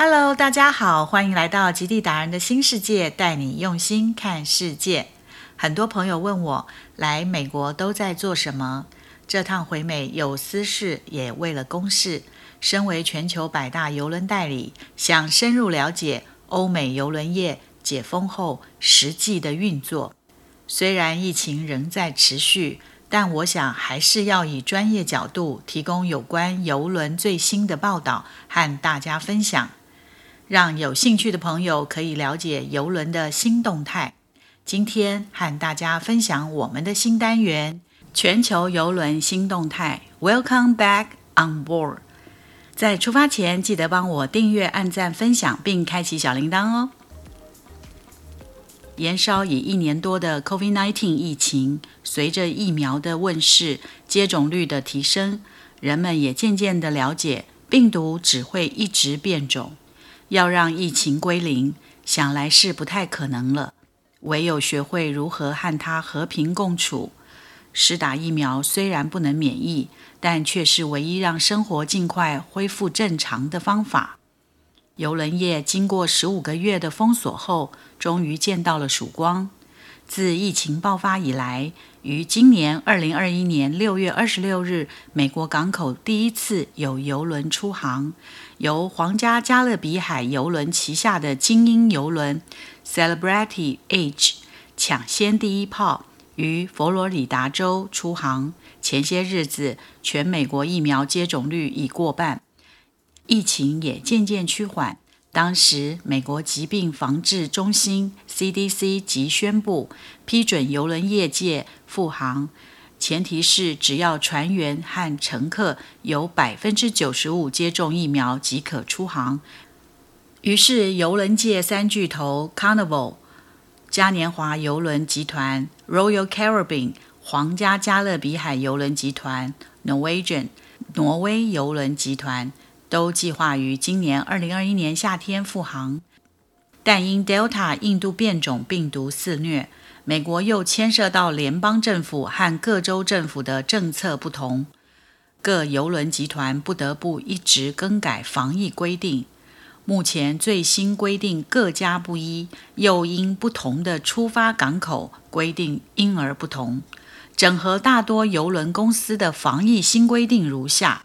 Hello，大家好，欢迎来到极地达人的新世界，带你用心看世界。很多朋友问我来美国都在做什么？这趟回美有私事，也为了公事。身为全球百大邮轮代理，想深入了解欧美邮轮业解封后实际的运作。虽然疫情仍在持续，但我想还是要以专业角度提供有关邮轮最新的报道和大家分享。让有兴趣的朋友可以了解游轮的新动态。今天和大家分享我们的新单元——全球游轮新动态。Welcome back on board。在出发前，记得帮我订阅、按赞、分享，并开启小铃铛哦。延烧已一年多的 COVID-19 疫情，随着疫苗的问世、接种率的提升，人们也渐渐的了解，病毒只会一直变种。要让疫情归零，想来是不太可能了。唯有学会如何和它和平共处。施打疫苗虽然不能免疫，但却是唯一让生活尽快恢复正常的方法。游轮业经过十五个月的封锁后，终于见到了曙光。自疫情爆发以来，于今年二零二一年六月二十六日，美国港口第一次有邮轮出航，由皇家加勒比海邮轮旗下的精英邮轮 Celebrity Age 抢先第一炮于佛罗里达州出航。前些日子，全美国疫苗接种率已过半，疫情也渐渐趋缓。当时，美国疾病防治中心 （CDC） 即宣布批准邮轮业界复航，前提是只要船员和乘客有百分之九十五接种疫苗即可出航。于是，邮轮界三巨头 Carnival 嘉年华邮轮集团、Royal Caribbean 皇家加勒比海邮轮集团、Norwegian 挪威邮轮集团。都计划于今年二零二一年夏天复航，但因 Delta 印度变种病毒肆虐，美国又牵涉到联邦政府和各州政府的政策不同，各邮轮集团不得不一直更改防疫规定。目前最新规定各家不一，又因不同的出发港口规定因而不同。整合大多邮轮公司的防疫新规定如下。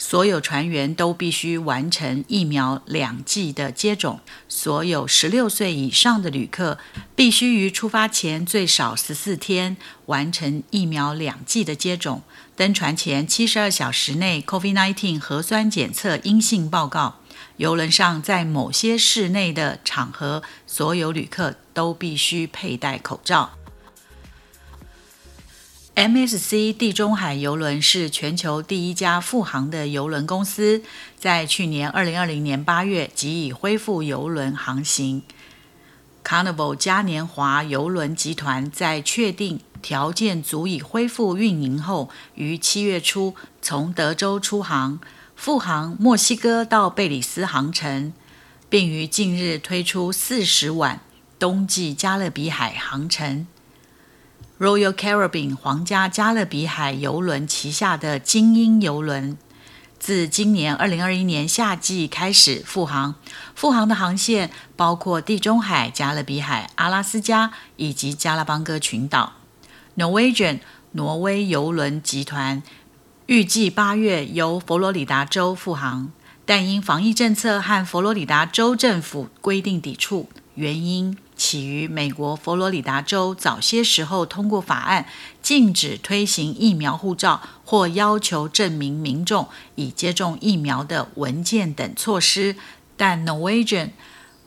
所有船员都必须完成疫苗两剂的接种。所有十六岁以上的旅客必须于出发前最少十四天完成疫苗两剂的接种。登船前七十二小时内 COVID-19 核酸检测阴性报告。游轮上在某些室内的场合，所有旅客都必须佩戴口罩。MSC 地中海邮轮是全球第一家复航的邮轮公司，在去年2020年8月即已恢复邮轮航行。Carnival 嘉年华邮轮集团在确定条件足以恢复运营后，于七月初从德州出航，复航墨西哥到贝里斯航程，并于近日推出40晚冬季加勒比海航程。Royal Caribbean 皇家加勒比海邮轮旗下的精英邮轮，自今年二零二一年夏季开始复航。复航的航线包括地中海、加勒比海、阿拉斯加以及加拉邦哥群岛。Norwegian 挪威邮轮集团预计八月由佛罗里达州复航，但因防疫政策和佛罗里达州政府规定抵触，原因。起于美国佛罗里达州早些时候通过法案，禁止推行疫苗护照或要求证明民众已接种疫苗的文件等措施。但 Norwegian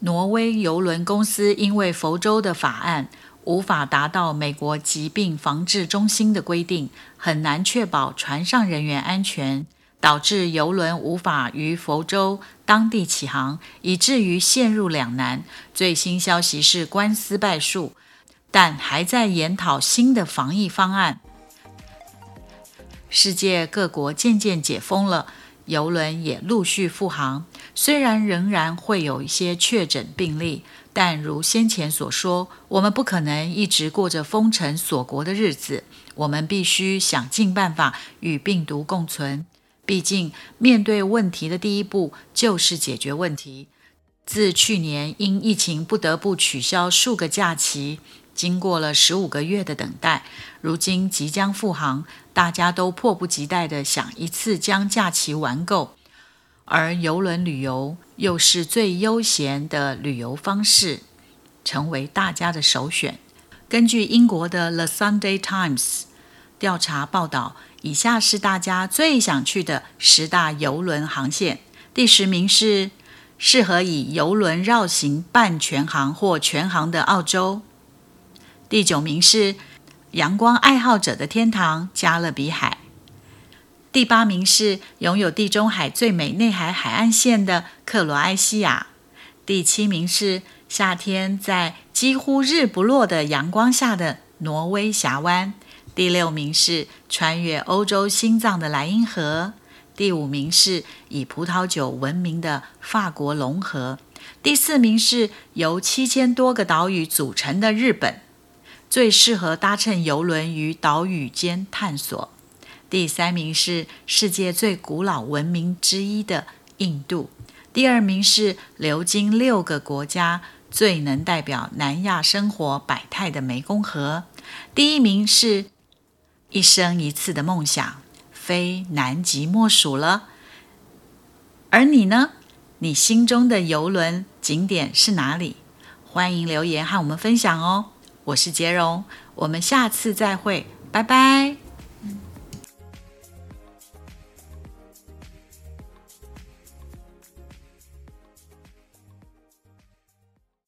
挪威邮轮公司因为佛州的法案无法达到美国疾病防治中心的规定，很难确保船上人员安全。导致游轮无法于佛州当地起航，以至于陷入两难。最新消息是官司败诉，但还在研讨新的防疫方案。世界各国渐渐解封了，游轮也陆续复航。虽然仍然会有一些确诊病例，但如先前所说，我们不可能一直过着封城锁国的日子。我们必须想尽办法与病毒共存。毕竟，面对问题的第一步就是解决问题。自去年因疫情不得不取消数个假期，经过了十五个月的等待，如今即将复航，大家都迫不及待地想一次将假期玩够。而游轮旅游又是最悠闲的旅游方式，成为大家的首选。根据英国的《The Sunday Times》调查报道。以下是大家最想去的十大游轮航线。第十名是适合以游轮绕行半全航或全航的澳洲。第九名是阳光爱好者的天堂加勒比海。第八名是拥有地中海最美内海海岸线的克罗埃西亚。第七名是夏天在几乎日不落的阳光下的挪威峡湾。第六名是穿越欧洲心脏的莱茵河，第五名是以葡萄酒闻名的法国龙河，第四名是由七千多个岛屿组成的日本，最适合搭乘游轮于岛屿间探索。第三名是世界最古老文明之一的印度，第二名是流经六个国家、最能代表南亚生活百态的湄公河，第一名是。一生一次的梦想，非南极莫属了。而你呢？你心中的游轮景点是哪里？欢迎留言和我们分享哦。我是杰荣，我们下次再会，拜拜。